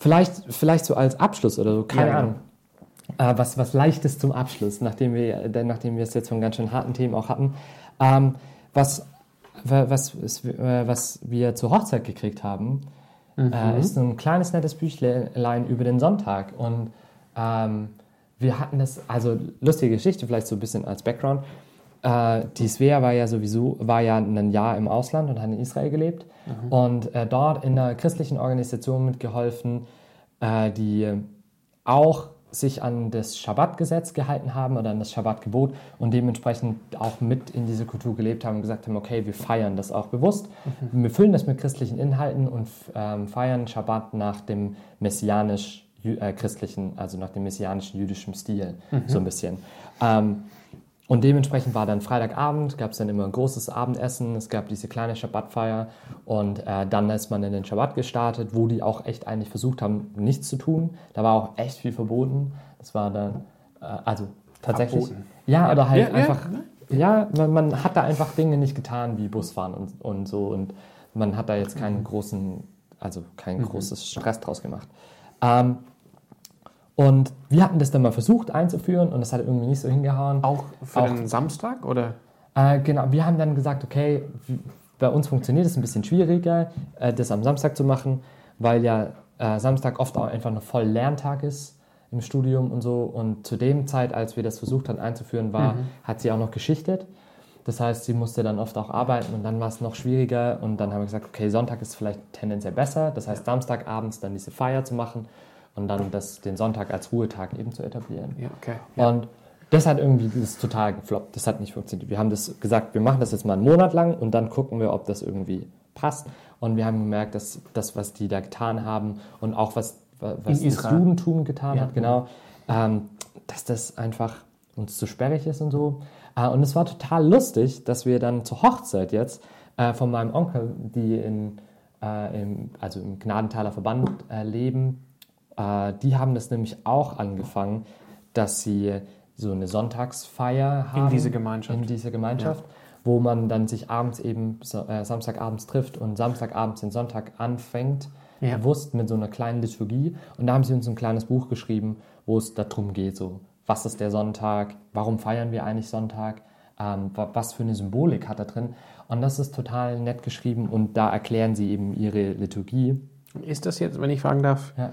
vielleicht, vielleicht so als Abschluss oder so, keine Ja. Ahnung. Äh, was, was Leichtes zum Abschluss, nachdem wir, äh, nachdem wir es jetzt von ganz schön harten Themen auch hatten. Ähm, was, wa- was, was, äh, was wir zur Hochzeit gekriegt haben, äh, ist so ein kleines nettes Büchlein über den Sonntag. Und ähm, wir hatten das, also lustige Geschichte, vielleicht so ein bisschen als Background. Äh, die Svea war ja sowieso, war ja ein Jahr im Ausland und hat in Israel gelebt und äh, dort in einer christlichen Organisation mitgeholfen, äh, die auch sich an das Schabbatgesetz gehalten haben oder an das Schabbatgebot und dementsprechend auch mit in diese Kultur gelebt haben und gesagt haben, okay, wir feiern das auch bewusst. Wir füllen das mit christlichen Inhalten und ähm, feiern Schabbat nach dem messianisch jü- äh, christlichen, also nach dem messianischen jüdischen Stil, so ein bisschen. Ähm, und dementsprechend war dann Freitagabend, gab es dann immer ein großes Abendessen, es gab diese kleine Schabbatfeier und äh, dann ist man in den Schabbat gestartet, wo die auch echt eigentlich versucht haben, nichts zu tun. Da war auch echt viel verboten. Das war dann, äh, also tatsächlich. Verboten. Ja, oder halt Ja, ja, einfach, ja, man, man hat da einfach Dinge nicht getan, wie Busfahren und, und so und man hat da jetzt keinen großen, also kein großes Stress draus gemacht. Ähm, und wir hatten das dann mal versucht einzuführen und das hat irgendwie nicht so hingehauen. Auch für den Samstag oder? Äh, genau, wir haben dann gesagt, okay, bei uns funktioniert es ein bisschen schwieriger, äh, das am Samstag zu machen, weil ja äh, Samstag oft auch einfach noch voll Lerntag ist im Studium und so. Und zu dem Zeit, als wir das versucht haben einzuführen, war, hat sie auch noch geschichtet. Das heißt, sie musste dann oft auch arbeiten und dann war es noch schwieriger. Und dann haben wir gesagt, okay, Sonntag ist vielleicht tendenziell besser. Das heißt, Samstagabends dann diese Feier zu machen und dann das, den Sonntag als Ruhetag eben zu etablieren. Ja, okay. Und das hat irgendwie das ist total gefloppt. Das hat nicht funktioniert. Wir haben das gesagt, wir machen das jetzt mal einen Monat lang und dann gucken wir, ob das irgendwie passt. Und wir haben gemerkt, dass das, was die da getan haben und auch was, was das. Judentum getan Ja. hat, genau, ähm, dass das einfach uns zu sperrig ist und so. Äh, und es war total lustig, dass wir dann zur Hochzeit jetzt äh, von meinem Onkel, die in, äh, im, also im Gnadenthaler Verband äh, leben, äh, die haben das nämlich auch angefangen, dass sie so eine Sonntagsfeier haben. diese Gemeinschaft. In dieser Gemeinschaft, wo man dann sich abends eben, äh, Samstagabends trifft und Samstagabends den Sonntag anfängt, Ja. bewusst mit so einer kleinen Liturgie. Und da haben sie uns ein kleines Buch geschrieben, wo es darum geht, so, was ist der Sonntag, warum feiern wir eigentlich Sonntag, ähm, wa- was für eine Symbolik hat da drin. Und das ist total nett geschrieben und da erklären sie eben ihre Liturgie. Ist das jetzt, wenn ich fragen darf, Ja.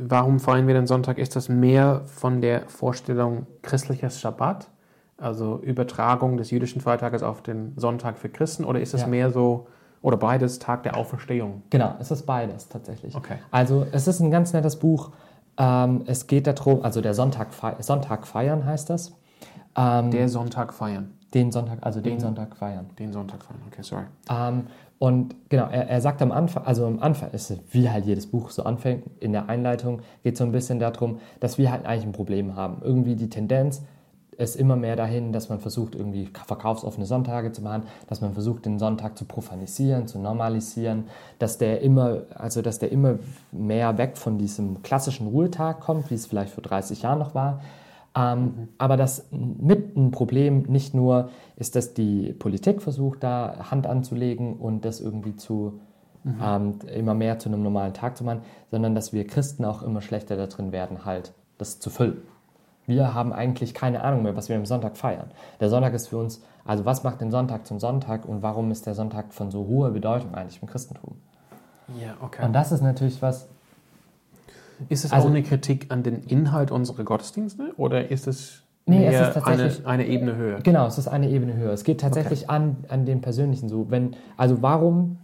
Warum feiern wir den Sonntag? Ist das mehr von der Vorstellung christliches Schabbat, also Übertragung des jüdischen Feiertages auf den Sonntag für Christen, oder ist es Ja. mehr so, oder beides Tag der Auferstehung? Genau, es ist beides tatsächlich. Okay. Also es ist ein ganz nettes Buch. Ähm, es geht darum, also der Sonntag, fei Sonntag feiern heißt das. Ähm, Der Sonntag feiern. den Sonntag, also den Den- Sonntag feiern. Den Sonntag feiern, okay, sorry. Ähm, und genau, er, er sagt am Anfang, also am Anfang ist wie halt jedes Buch so anfängt, in der Einleitung geht es so ein bisschen darum, dass wir halt eigentlich ein Problem haben. Irgendwie die Tendenz ist immer mehr dahin, dass man versucht, irgendwie verkaufsoffene Sonntage zu machen, dass man versucht, den Sonntag zu profanisieren, zu normalisieren, dass der immer, also dass der immer mehr weg von diesem klassischen Ruhetag kommt, wie es vielleicht vor 30 Jahren noch war. Ähm, Aber das mit ein Problem nicht nur ist, dass die Politik versucht, da Hand anzulegen und das irgendwie zu ähm, immer mehr zu einem normalen Tag zu machen, sondern dass wir Christen auch immer schlechter da drin werden, halt das zu füllen. Wir haben eigentlich keine Ahnung mehr, was wir am Sonntag feiern. Der Sonntag ist für uns, also was macht den Sonntag zum Sonntag und warum ist der Sonntag von so hoher Bedeutung eigentlich im Christentum? Ja, okay. Und das ist natürlich was, ist es also- auch eine Kritik an den Inhalt unserer Gottesdienste, oder ist es, Nee, es ist tatsächlich- eine, eine Ebene höher? Genau, es ist eine Ebene höher. Es geht tatsächlich an, an den Persönlichen so. Wenn, also warum,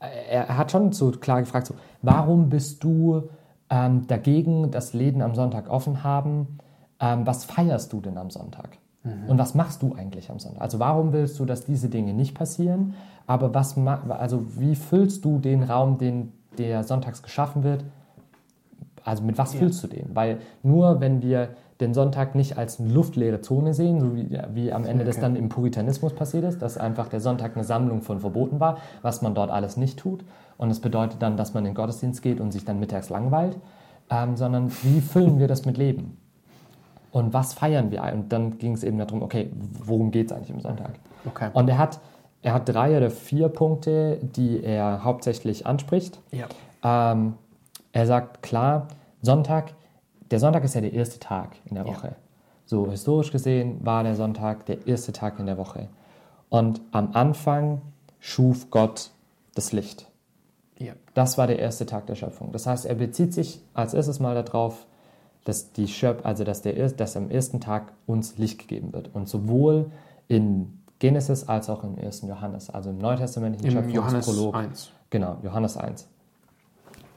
er, er hat schon so klar gefragt, so, warum bist du ähm, dagegen, dass Läden am Sonntag offen haben? Ähm, was feierst du denn am Sonntag? Und was machst du eigentlich am Sonntag? Also warum willst du, dass diese Dinge nicht passieren? Aber was, also wie füllst du den Raum, den der sonntags geschaffen wird, also mit was Ja. füllst du den? Weil nur wenn wir den Sonntag nicht als eine luftleere Zone sehen, so wie, wie am Ende das Okay. dann im Puritanismus passiert ist, dass einfach der Sonntag eine Sammlung von Verboten war, was man dort alles nicht tut. Und es bedeutet dann, dass man in den Gottesdienst geht und sich dann mittags langweilt, ähm, sondern wie füllen wir das mit Leben? Und was feiern wir? Und dann ging es eben darum, okay, worum geht es eigentlich am Sonntag? Okay. Und er hat, er hat drei oder vier Punkte, die er hauptsächlich anspricht. Ja. Ähm, er sagt klar, Sonntag, der Sonntag ist ja der erste Tag in der Woche. So historisch gesehen war der Sonntag der erste Tag in der Woche. Und am Anfang schuf Gott das Licht. Ja. Das war der erste Tag der Schöpfung. Das heißt, er bezieht sich als erstes mal darauf, dass, die Schöp also dass, der, er- dass am ersten Tag uns Licht gegeben wird. Und sowohl in Genesis als auch im ersten Johannes, also im neutestamentlichen Im Johannes Schöpfungsprolog. 1. Genau, Johannes 1.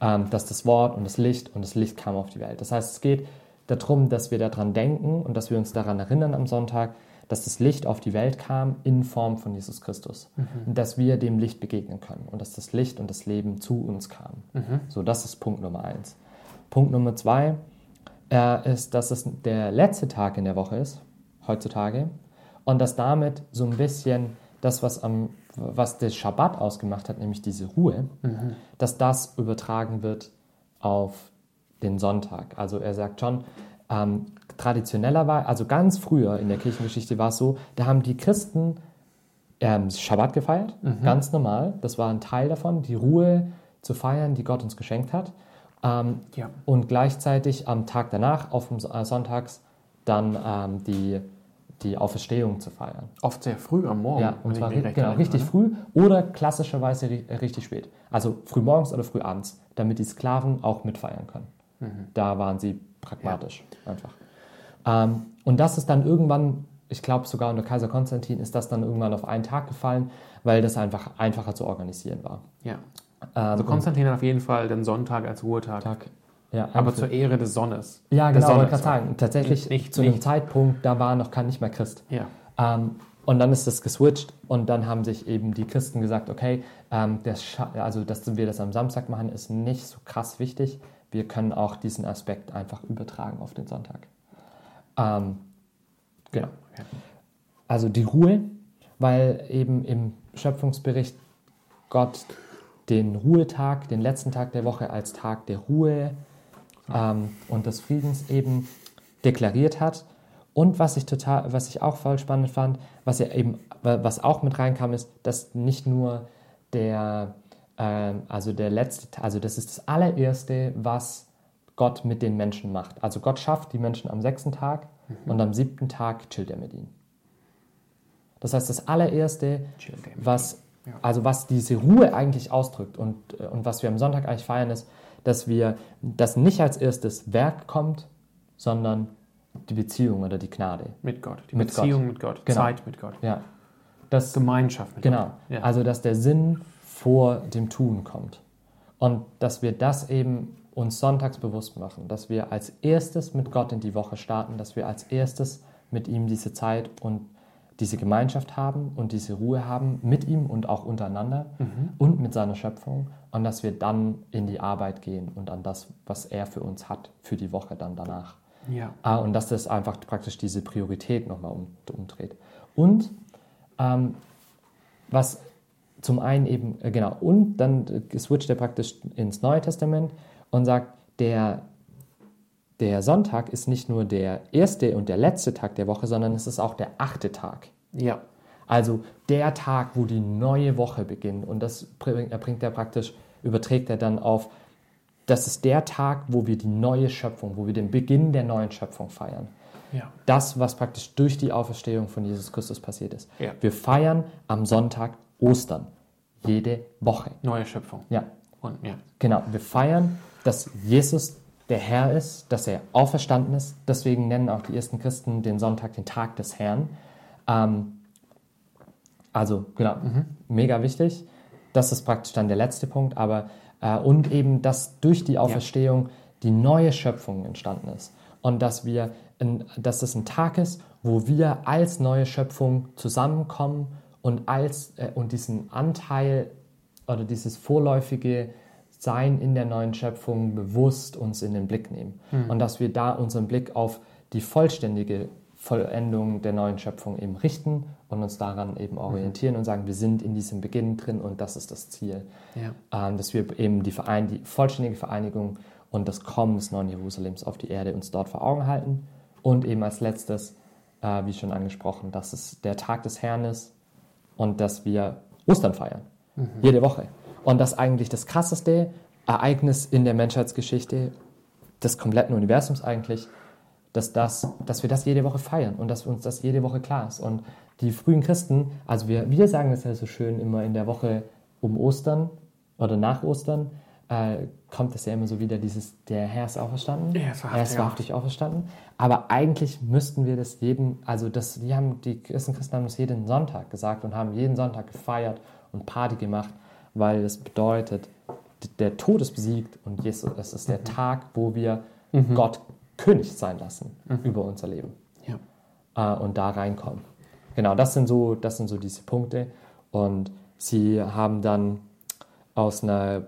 Ähm, dass das Wort und das Licht und das Licht kam auf die Welt. Das heißt, es geht darum, dass wir daran denken und dass wir uns daran erinnern am Sonntag, dass das Licht auf die Welt kam in Form von Jesus Christus. Und dass wir dem Licht begegnen können und dass das Licht und das Leben zu uns kam. So, das ist Punkt Nummer eins. Punkt Nummer zwei äh, ist, dass es der letzte Tag in der Woche ist, heutzutage, und dass damit so ein bisschen das, was, am, was der Schabbat ausgemacht hat, nämlich diese Ruhe, dass das übertragen wird auf den Sonntag. Also er sagt schon, ähm, traditioneller war, also ganz früher in der Kirchengeschichte war es so, da haben die Christen ähm, Schabbat gefeiert, ganz normal. Das war ein Teil davon, die Ruhe zu feiern, die Gott uns geschenkt hat. Ähm, Ja. und gleichzeitig am Tag danach, auf dem äh, Sonntags, dann ähm, die, die Auferstehung zu feiern. Oft sehr früh am Morgen. Ja, und zwar genau, richtig früh oder klassischerweise ri- richtig spät. Also früh morgens oder früh abends, damit die Sklaven auch mitfeiern können. Da waren sie pragmatisch einfach. Ähm, und das ist dann irgendwann, ich glaube sogar unter Kaiser Konstantin ist das dann irgendwann auf einen Tag gefallen, weil das einfach einfacher zu organisieren war. Ja. Ähm, Also Konstantin hat auf jeden Fall den Sonntag als Ruhetag. Tag, ja, Aber zur Ehre des Sonnes. Ja, genau, wollte gerade sagen. Tatsächlich Nicht- zu einem nicht- Zeitpunkt, da war noch kein nicht mehr Christ. Ja. Ähm, und dann ist das geswitcht und dann haben sich eben die Christen gesagt, okay, ähm, Scha- also dass wir das am Samstag machen, ist nicht so krass wichtig. Wir können auch diesen Aspekt einfach übertragen auf den Sonntag. Ähm, genau. Also die Ruhe, weil eben im Schöpfungsbericht Gott den Ruhetag, den letzten Tag der Woche als Tag der Ruhe ähm, und des Friedens eben deklariert hat. Und was ich total, was ich auch voll spannend fand, was ja eben, was auch mit reinkam, ist, dass nicht nur der, ähm, also der letzte, also das ist das allererste, was Gott mit den Menschen macht. Also Gott schafft die Menschen am sechsten Tag und am siebten Tag chillt er mit ihnen. Das heißt, das allererste, er was, also was diese Ruhe eigentlich ausdrückt und, äh, und was wir am Sonntag eigentlich feiern, ist, dass wir, dass nicht als erstes Werk kommt, sondern die Beziehung oder die Gnade. Mit Gott. Die Mit Beziehung mit Gott. Genau. Zeit mit Gott. Ja. Das, Gemeinschaft mit Genau. Gott. Ja. Also, dass der Sinn vor dem Tun kommt. Und dass wir das eben uns sonntags bewusst machen, dass wir als erstes mit Gott in die Woche starten, dass wir als erstes mit ihm diese Zeit und diese Gemeinschaft haben und diese Ruhe haben mit ihm und auch untereinander und mit seiner Schöpfung und dass wir dann in die Arbeit gehen und an das, was er für uns hat, für die Woche dann danach. ja. Ah, und dass das einfach praktisch diese Priorität nochmal um, umdreht. Und ähm, was zum einen eben, äh, genau, und dann äh, switcht er praktisch ins Neue Testament und sagt, der, der Sonntag ist nicht nur der erste und der letzte Tag der Woche, sondern es ist auch der achte Tag. Ja. Also der Tag, wo die neue Woche beginnt. Und das bringt er, bringt er praktisch, überträgt er dann auf, das ist der Tag, wo wir die neue Schöpfung, wo wir den Beginn der neuen Schöpfung feiern. Ja. Das, was praktisch durch die Auferstehung von Jesus Christus passiert ist. Ja. Wir feiern am Sonntag Ostern. Jede Woche. Neue Schöpfung. Ja, Und ja. Genau, wir feiern, dass Jesus der Herr ist, dass er auferstanden ist. Deswegen nennen auch die ersten Christen den Sonntag den Tag des Herrn. Ähm, also, genau, mega wichtig. Das ist praktisch dann der letzte Punkt. Aber, äh, und eben, dass durch die Auferstehung die neue Schöpfung entstanden ist. Und dass wir, in, dass es ein Tag ist, wo wir als neue Schöpfung zusammenkommen und, als, äh, und diesen Anteil oder dieses vorläufige Sein in der neuen Schöpfung bewusst uns in den Blick nehmen. Und dass wir da unseren Blick auf die vollständige Vollendung der neuen Schöpfung eben richten und uns daran eben orientieren und sagen, wir sind in diesem Beginn drin und das ist das Ziel. Ja. Ähm, dass wir eben die, Verein die vollständige Vereinigung und das Kommen des neuen Jerusalems auf die Erde uns dort vor Augen halten. Und eben als letztes, äh, wie schon angesprochen, dass es der Tag des Herrn ist und dass wir Ostern feiern. Jede Woche. Und das eigentlich das Krasseste, Ereignis in der Menschheitsgeschichte des kompletten Universums eigentlich, dass, das, dass wir das jede Woche feiern und dass uns das jede Woche klar ist. Und die frühen Christen, also wir, wir sagen das ja so schön immer in der Woche um Ostern oder nach Ostern, äh, kommt es ja immer so wieder dieses, der Herr ist auferstanden, Er ist wahrhaftig er ist wahrhaftig auferstanden. Aber eigentlich müssten wir das jeden, also das, die haben, die Christen, Christen haben das jeden Sonntag gesagt und haben jeden Sonntag gefeiert und Party gemacht, weil das bedeutet, der Tod ist besiegt und Jesus, es ist der Tag, wo wir Gott König sein lassen über unser Leben Ja. äh, und da reinkommen. Genau, das sind so, das sind so diese Punkte. Und sie haben dann aus einer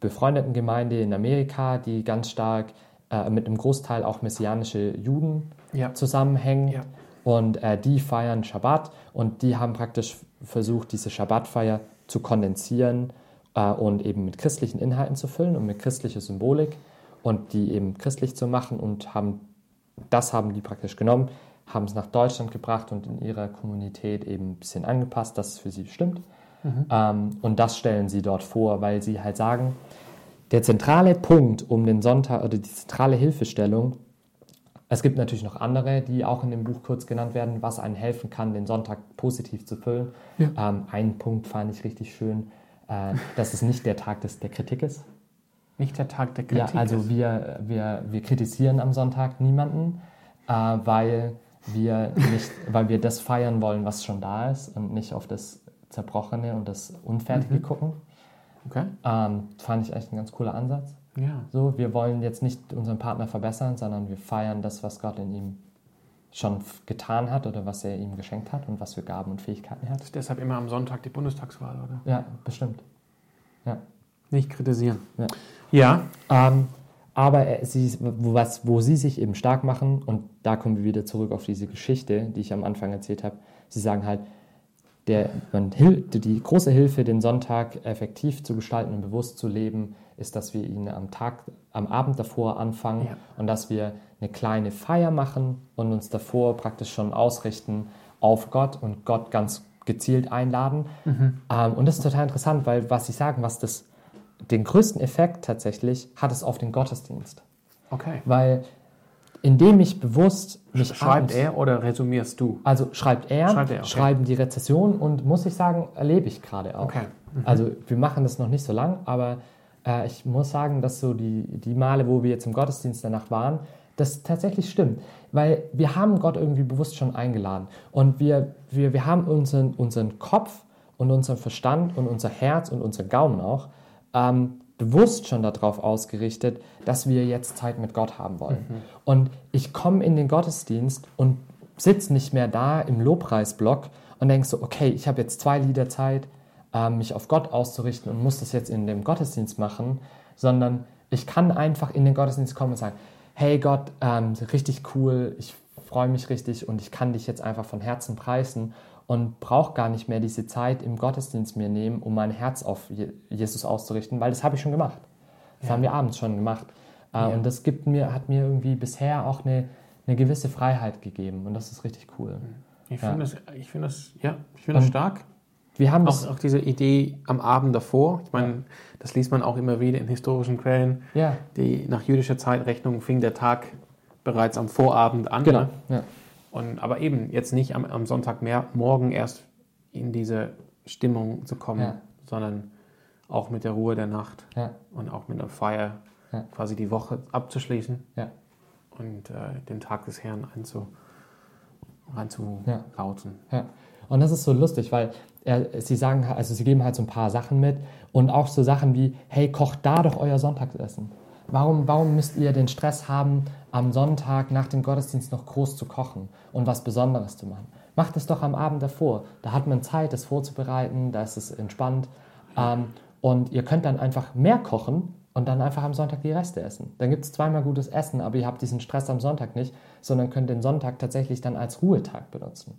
befreundeten Gemeinde in Amerika, die ganz stark äh, mit einem Großteil auch messianische Juden Ja. zusammenhängen. Ja. Und äh, die feiern Schabbat und die haben praktisch versucht, diese Schabbatfeier zu kondensieren äh, und eben mit christlichen Inhalten zu füllen und mit christlicher Symbolik und die eben christlich zu machen und haben das haben die praktisch genommen, haben es nach Deutschland gebracht und in ihrer Kommunität eben ein bisschen angepasst, dass es für sie stimmt. Ähm, und das stellen sie dort vor, weil sie halt sagen, der zentrale Punkt um den Sonntag oder die zentrale Hilfestellung, es gibt natürlich noch andere, die auch in dem Buch kurz genannt werden, was einen helfen kann, den Sonntag positiv zu füllen. Ja. Ähm, einen Punkt fand ich richtig schön, äh, dass es nicht der Tag des, der Kritik ist. Nicht der Tag der Kritik. Ja, also wir, wir, wir kritisieren am Sonntag niemanden, äh, weil, wir nicht, weil wir das feiern wollen, was schon da ist und nicht auf das Zerbrochene und das Unfertige gucken. Okay. Ähm, fand ich echt ein ganz cooler Ansatz. Ja. So, wir wollen jetzt nicht unseren Partner verbessern, sondern wir feiern das, was Gott in ihm schon getan hat oder was er ihm geschenkt hat und was für Gaben und Fähigkeiten er hat. Ist deshalb immer am Sonntag die Bundestagswahl, oder? Ja, bestimmt. Ja. Nicht kritisieren. Ja. Ja. Ähm, aber er, sie, wo, was, wo sie sich eben stark machen, und da kommen wir wieder zurück auf diese Geschichte, die ich am Anfang erzählt habe, sie sagen halt, der, man, hil- die große Hilfe, den Sonntag effektiv zu gestalten und bewusst zu leben, ist, dass wir ihn am Tag, am Abend davor anfangen Ja. und dass wir eine kleine Feier machen und uns davor praktisch schon ausrichten auf Gott und Gott ganz gezielt einladen. Ähm, und das ist total interessant, weil was Sie sagen, was das den größten Effekt tatsächlich hat es auf den Gottesdienst. Okay. Weil indem ich bewusst mich Schreibt abends- er oder resümierst du? also schreibt er, Schreibt er, okay. schreiben die Rezession und muss ich sagen, erlebe ich gerade auch. Okay. Also wir machen das noch nicht so lang, aber äh, ich muss sagen, dass so die, die Male, wo wir jetzt im Gottesdienst danach waren, das tatsächlich stimmt. Weil wir haben Gott irgendwie bewusst schon eingeladen. Und wir, wir, wir haben unseren, unseren Kopf und unseren Verstand und unser Herz und unser Gaumen auch ähm, bewusst schon darauf ausgerichtet, dass wir jetzt Zeit mit Gott haben wollen. Und ich komme in den Gottesdienst und sitze nicht mehr da im Lobpreisblock und denke so, okay, ich habe jetzt zwei Lieder Zeit, ähm, mich auf Gott auszurichten und muss das jetzt in dem Gottesdienst machen, sondern ich kann einfach in den Gottesdienst kommen und sagen, hey Gott, ähm, richtig cool, ich freue mich richtig und ich kann dich jetzt einfach von Herzen preisen und brauche gar nicht mehr diese Zeit im Gottesdienst mir nehmen, um mein Herz auf Je- Jesus auszurichten, weil das habe ich schon gemacht. Das haben wir abends schon gemacht. Äh, Ja. Und das gibt mir, hat mir irgendwie bisher auch eine, eine gewisse Freiheit gegeben und das ist richtig cool. Ich Ja. finde das, ich finde das, ja, ich finde das stark. Wir haben Auch, auch diese Idee am Abend davor. Ich meine, das liest man auch immer wieder in historischen Quellen. ja, Die, nach jüdischer Zeitrechnung fing der Tag bereits am Vorabend an. genau, Ne? Und, aber eben jetzt nicht am, am Sonntag mehr, morgen erst in diese Stimmung zu kommen, Ja. sondern auch mit der Ruhe der Nacht ja, und auch mit einer Feier Ja. quasi die Woche abzuschließen und äh, den Tag des Herrn einzu, Ja. einzulauten. ja. Und das ist so lustig, weil er, sie sagen, also sie geben halt so ein paar Sachen mit und auch so Sachen wie, hey, kocht da doch euer Sonntagsessen. Warum, warum müsst ihr den Stress haben, am Sonntag nach dem Gottesdienst noch groß zu kochen und was Besonderes zu machen? Macht es doch am Abend davor. Da hat man Zeit, das vorzubereiten, da ist es entspannt. Ähm, und ihr könnt dann einfach mehr kochen und dann einfach am Sonntag die Reste essen. Dann gibt es zweimal gutes Essen, aber ihr habt diesen Stress am Sonntag nicht, sondern könnt den Sonntag tatsächlich dann als Ruhetag benutzen.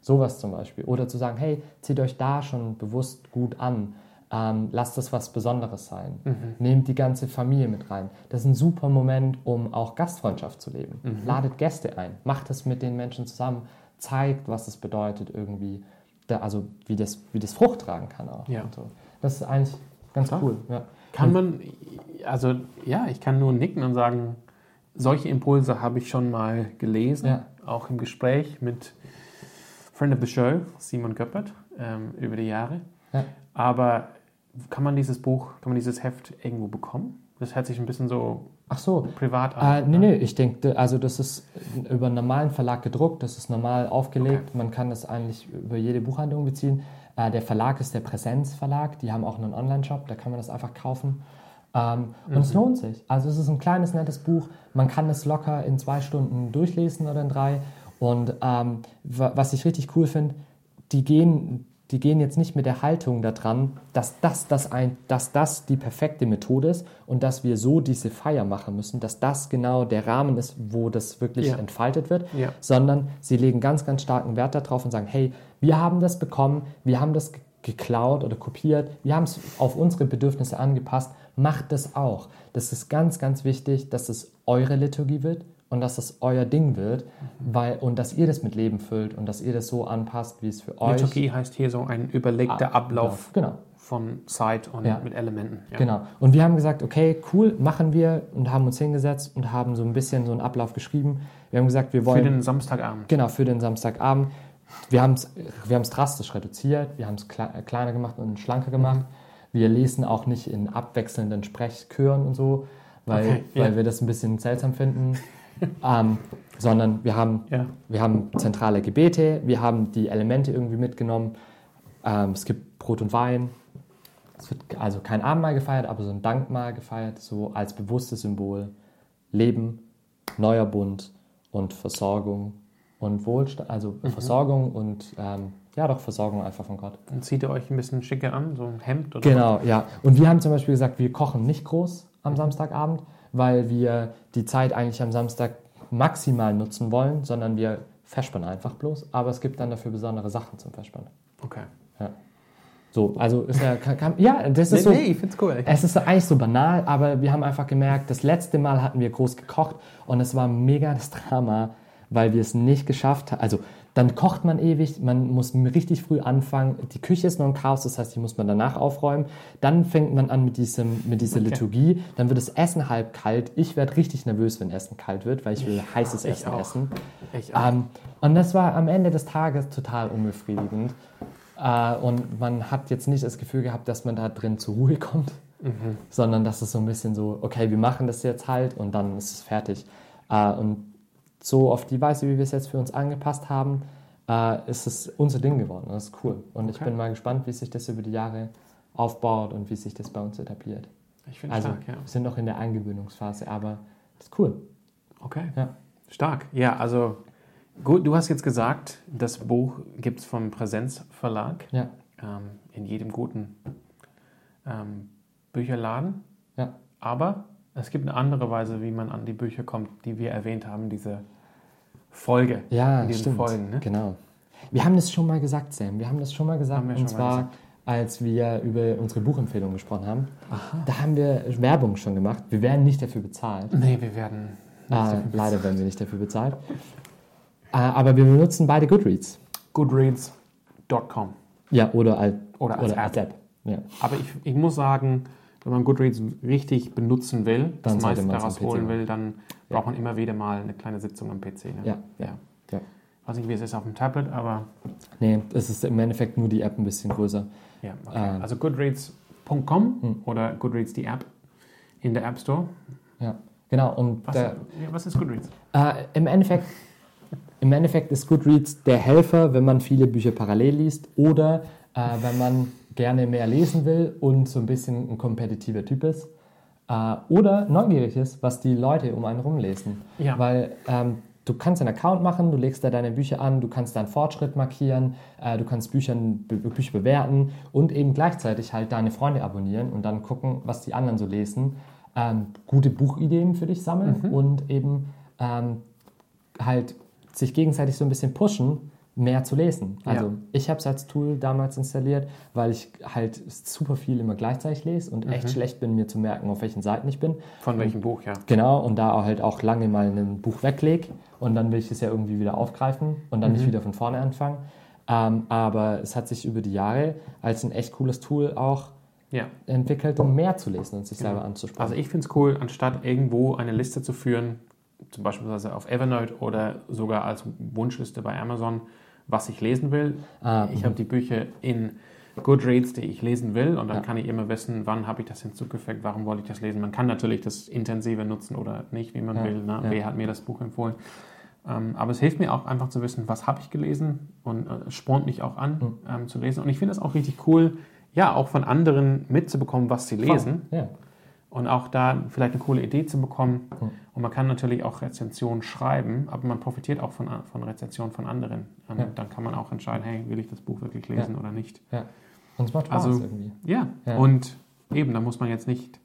Sowas zum Beispiel. Oder zu sagen, hey, zieht euch da schon bewusst gut an. Ähm, lasst das was Besonderes sein. Nehmt die ganze Familie mit rein. Das ist ein super Moment, um auch Gastfreundschaft zu leben. Ladet Gäste ein. Macht es mit den Menschen zusammen. Zeigt, was es bedeutet irgendwie. Da, also wie das, wie das Frucht tragen kann auch. Ja. So. Das ist eigentlich ganz Klar. cool. Ja. Kann man, also ja, ich kann nur nicken und sagen, solche Impulse habe ich schon mal gelesen, Ja. auch im Gespräch mit Friend of the Show, Simon Göppert, ähm, über die Jahre. Ja. Aber kann man dieses Buch, kann man dieses Heft irgendwo bekommen? Das hört sich ein bisschen so Ach so, privat Äh, an. nee, ne? nee, ich denke, also das ist über einen normalen Verlag gedruckt, das ist normal aufgelegt, man kann das eigentlich über jede Buchhandlung beziehen. Äh, der Verlag ist der Präsenz Verlag, die haben auch einen Online-Shop, da kann man das einfach kaufen. Ähm, und es lohnt sich. Also es ist ein kleines, nettes Buch, man kann es locker in zwei Stunden durchlesen oder in drei. Und ähm, wa- was ich richtig cool finde, die gehen, die gehen jetzt nicht mit der Haltung daran, dass das, das ein, dass das die perfekte Methode ist und dass wir so diese Feier machen müssen, dass das genau der Rahmen ist, wo das wirklich Ja. entfaltet wird, Ja. sondern sie legen ganz, ganz starken Wert darauf und sagen, hey, wir haben das bekommen, wir haben das ge- geklaut oder kopiert, wir haben es auf unsere Bedürfnisse angepasst, macht das auch. Das ist ganz, ganz wichtig, dass es eure Liturgie wird und dass es euer Ding wird, weil, und dass ihr das mit Leben füllt und dass ihr das so anpasst, wie es für euch Liturgie heißt hier so ein überlegter Ah, Ablauf Genau. von Zeit und Ja. mit Elementen. Ja. Genau. Und wir haben gesagt, okay, cool, machen wir und haben uns hingesetzt und haben so ein bisschen so einen Ablauf geschrieben. Wir haben gesagt, wir Für wollen. den Samstagabend. Genau, für den Samstagabend. Wir haben es wir haben's drastisch reduziert, wir haben es kle kleiner gemacht und schlanker gemacht. Wir lesen auch nicht in abwechselnden Sprechchören und so, weil, Okay, ja. weil wir das ein bisschen seltsam finden. Ähm, sondern wir haben, Ja. wir haben zentrale Gebete, wir haben die Elemente irgendwie mitgenommen. Ähm, es gibt Brot und Wein. Es wird also kein Abendmahl gefeiert, aber so ein Dankmahl gefeiert, so als bewusstes Symbol. Leben, neuer Bund und Versorgung und Wohlstand, also Versorgung und ähm, ja doch Versorgung einfach von Gott. Dann zieht ihr euch ein bisschen schicker an, so ein Hemd oder Genau, ja. Und wir haben zum Beispiel gesagt, wir kochen nicht groß am Samstagabend, weil wir die Zeit eigentlich am Samstag maximal nutzen wollen, sondern wir verspannen einfach bloß. Aber es gibt dann dafür besondere Sachen zum Verspannen. Okay. So, also ist ja, kann, ja, das ist so. ich find's cool. Es ist eigentlich so banal, aber wir haben einfach gemerkt, das letzte Mal hatten wir groß gekocht und es war mega das Drama, weil wir es nicht geschafft haben. Also dann kocht man ewig, man muss richtig früh anfangen. Die Küche ist noch ein Chaos, das heißt, die muss man danach aufräumen. Dann fängt man an mit, diesem, mit dieser Okay. Liturgie. Dann wird das Essen halb kalt. Ich werde richtig nervös, wenn Essen kalt wird, weil ich will heißes ich Essen auch. essen. Ich auch. Ähm, und das war am Ende des Tages total unbefriedigend. Äh, und man hat jetzt nicht das Gefühl gehabt, dass man da drin zur Ruhe kommt, Mhm. sondern dass es so ein bisschen so, okay, wir machen das jetzt halt und dann ist es fertig. Äh, und so auf die Weise, wie wir es jetzt für uns angepasst haben, äh, ist es unser Ding geworden. Das ist cool. Und ich Okay. bin mal gespannt, wie sich das über die Jahre aufbaut und wie sich das bei uns etabliert. Ich finde Also, stark, ja. wir sind noch in der Eingewöhnungsphase, aber das ist cool. Okay. Ja. Stark. Ja, also gut, du hast jetzt gesagt, das Buch gibt es vom Präsenzverlag Ja, ähm, in jedem guten ähm, Bücherladen. ja. Aber es gibt eine andere Weise, wie man an die Bücher kommt, die wir erwähnt haben, diese Folge. Ja, in diesen stimmt. Folgen. Ne? Genau. Wir haben das schon mal gesagt, Sam. Wir haben das schon mal gesagt. Und zwar, gesagt. als wir über unsere Buchempfehlung gesprochen haben. Da haben wir Werbung schon gemacht. Wir werden nicht dafür bezahlt. Nee, wir werden. Äh, leider werden wir nicht dafür bezahlt. Äh, aber wir benutzen beide Goodreads. Goodreads.com. Ja, oder als, Oder als oder als App. Ja. Aber ich, ich muss sagen, wenn man Goodreads richtig benutzen will, das Dann sollte meiste daraus holen will, dann braucht man immer wieder mal eine kleine Sitzung am PC. Ne? Ja, ja, ja. Weiß nicht, wie es ist auf dem Tablet, aber Nee, es ist im Endeffekt nur die App ein bisschen größer. ja. Okay. Ähm. also goodreads.com Hm. oder Goodreads die App in der App Store. Ja, genau. Und Was, der, ja, was ist Goodreads? Äh, im, Endeffekt, Im Endeffekt ist Goodreads der Helfer, wenn man viele Bücher parallel liest oder äh, wenn man gerne mehr lesen will und so ein bisschen ein kompetitiver Typ ist. Äh, oder neugierig ist, was die Leute um einen rum lesen. Ja. Weil ähm, du kannst einen Account machen, du legst da deine Bücher an, du kannst deinen Fortschritt markieren, äh, du kannst Büchern, Bü Bücher bewerten und eben gleichzeitig halt deine Freunde abonnieren und dann gucken, was die anderen so lesen. Ähm, gute Buchideen für dich sammeln und eben ähm, halt sich gegenseitig so ein bisschen pushen, mehr zu lesen. Also Ja. ich habe es als Tool damals installiert, weil ich halt super viel immer gleichzeitig lese und echt schlecht bin, mir zu merken, auf welchen Seiten ich bin. Von welchem Buch, ja. Genau, und da halt auch lange mal ein Buch weglege und dann will ich es ja irgendwie wieder aufgreifen und dann nicht wieder von vorne anfangen. Ähm, aber es hat sich über die Jahre als ein echt cooles Tool auch Ja. entwickelt, um mehr zu lesen und sich Genau. selber anzusprechen. Also ich finde es cool, anstatt irgendwo eine Liste zu führen, zum Beispiel auf Evernote oder sogar als Wunschliste bei Amazon, was ich lesen will. Ah, ich habe die Bücher in Goodreads, die ich lesen will und dann Ja. kann ich immer wissen, wann habe ich das hinzugefügt, warum wollte ich das lesen. Man kann natürlich das intensive nutzen oder nicht, wie man Ja, will. Ne? ja. Wer hat mir das Buch empfohlen? Ähm, aber es hilft mir auch einfach zu wissen, was habe ich gelesen und äh, es spornt mich auch an Mhm. ähm, zu lesen. Und ich finde es auch richtig cool, ja, auch von anderen mitzubekommen, was sie lesen Ja. Und auch da vielleicht eine coole Idee zu bekommen. Mhm. Und man kann natürlich auch Rezensionen schreiben, aber man profitiert auch von, von Rezensionen von anderen. Ähm, Ja. Dann kann man auch entscheiden, hey, will ich das Buch wirklich lesen oder nicht. Und es macht Spaß Also- irgendwie. Ja. Ja. und eben, da muss man jetzt nicht.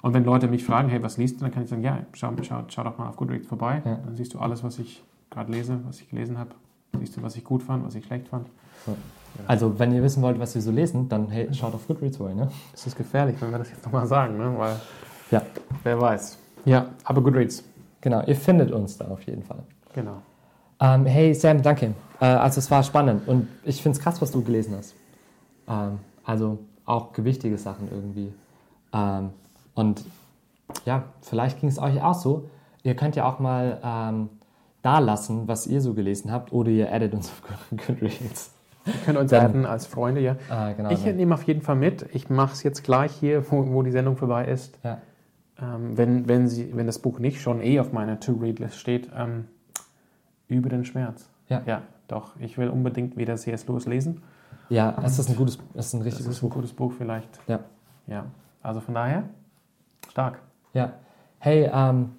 Und wenn Leute mich fragen, hey, was liest du, dann kann ich sagen, ja, schau, schau, schau doch mal auf Goodreads vorbei. Ja. Dann siehst du alles, was ich gerade lese, was ich gelesen habe. Siehst du, was ich gut fand, was ich schlecht fand. Also, wenn ihr wissen wollt, was wir so lesen, dann hey, schaut auf Goodreads vorbei, ne? Es ist gefährlich, wenn wir das jetzt nochmal sagen, ne? weil Ja. wer weiß. Ja, aber Goodreads, Genau, ihr findet uns da auf jeden Fall. genau. Ähm, hey Sam, danke. Äh, also es war spannend und ich finde es krass, was du gelesen hast. Ähm, also auch gewichtige Sachen irgendwie. Ähm, und ja, vielleicht ging es euch auch so. Ihr könnt ja auch mal ähm, da lassen, was ihr so gelesen habt oder ihr addet uns auf Goodreads. Ihr könnt uns Dann- adden als Freunde, ja. Äh, genau. Ich nehme auf jeden Fall mit. Ich mache es jetzt gleich hier, wo, wo die Sendung vorbei ist. ja. Ähm, wenn, wenn, sie, wenn das Buch nicht schon eh auf meiner To-Read-List steht, ähm, über den Schmerz. Ja. ja, doch. Ich will unbedingt wieder C.S. Lewis lesen. ja, es ist ein gutes, es ist ein Das richtig gutes ist ein Buch. gutes Buch vielleicht. Ja. Ja. Also von daher, stark. Ja. Hey, ähm,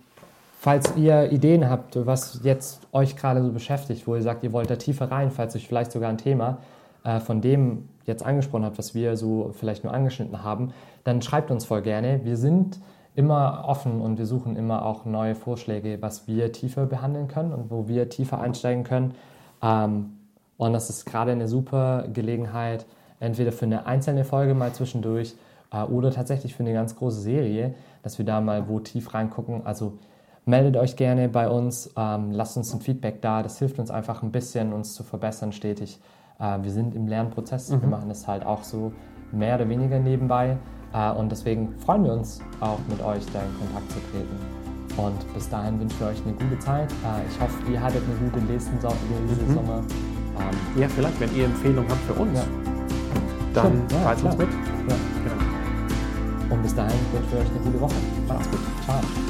falls ihr Ideen habt, was jetzt euch gerade so beschäftigt, wo ihr sagt, ihr wollt da tiefer rein, falls euch vielleicht sogar ein Thema äh, von dem jetzt angesprochen habt, was wir so vielleicht nur angeschnitten haben, dann schreibt uns voll gerne. Wir sind immer offen und wir suchen immer auch neue Vorschläge, was wir tiefer behandeln können und wo wir tiefer einsteigen können. Ähm, und das ist gerade eine super Gelegenheit, entweder für eine einzelne Folge mal zwischendurch äh, oder tatsächlich für eine ganz große Serie, dass wir da mal wo tief reingucken. Also meldet euch gerne bei uns, ähm, lasst uns ein Feedback da. Das hilft uns einfach ein bisschen, uns zu verbessern stetig. Äh, wir sind im Lernprozess. Wir machen das halt auch so mehr oder weniger nebenbei. Äh, und deswegen freuen wir uns auch mit euch da in Kontakt zu treten. Und bis dahin wünschen wir euch eine gute Zeit. Äh, ich hoffe, ihr hattet eine gute Lesenso- Mhm. Sommer. Ähm, Ja, vielleicht, wenn ihr Empfehlungen habt für uns, Ja. dann Stimmt, ja, teilt uns mit. ja. Genau. Und bis dahin wünschen wir euch eine gute Woche. Macht's gut. Ciao.